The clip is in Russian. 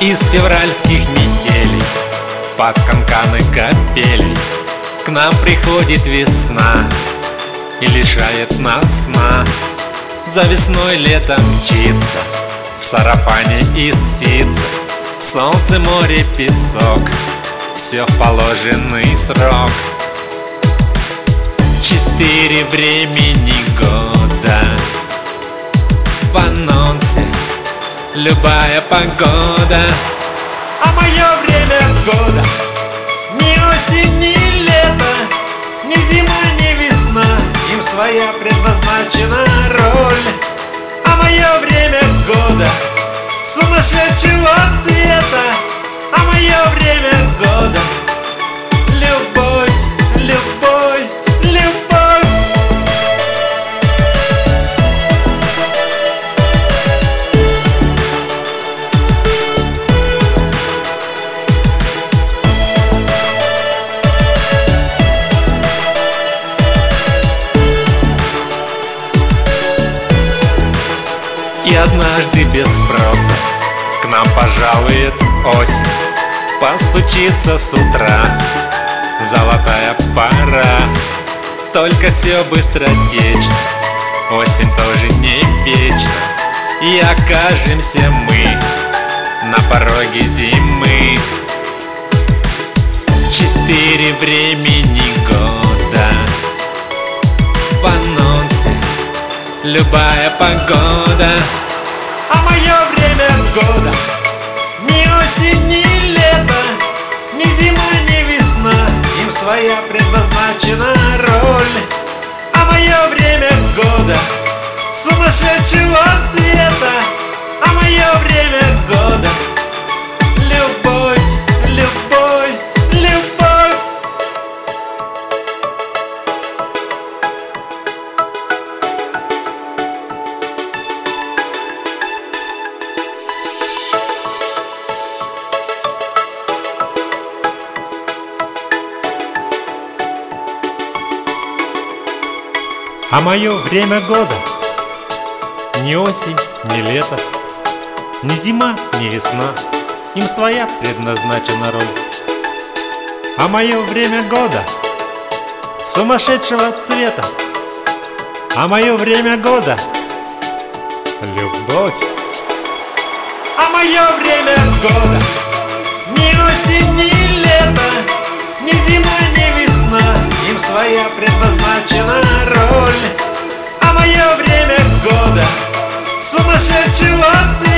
Из февральских метелей Под канканы капелей К нам приходит весна И лишает нас сна. За весной летом мчится В сарафане из ситца Солнце, море, песок Все в положенный срок. Четыре времени года. В любая погода. А мое время года. Ни осень, ни лето Ни зима, ни весна. Им своя предназначена роль. А мое время года. Сумасшедшего цвета. А мое время года однажды без спроса. К нам пожалует осень Постучится с утра. Золотая пора Только все быстротечно Осень тоже не вечна И окажемся мы На пороге зимы. Четыре времени года В анонсе Любая погода время А мое время года. Ни осень, ни лето Ни зима, ни весна. Им своя предназначена роль. А мое время года Сумасшедшего цвета. А мое время года Любовь. А мое время года Ни осень, ни лето Ни зима, ни весна. Им своя предназначена Сумасшедшего цвета А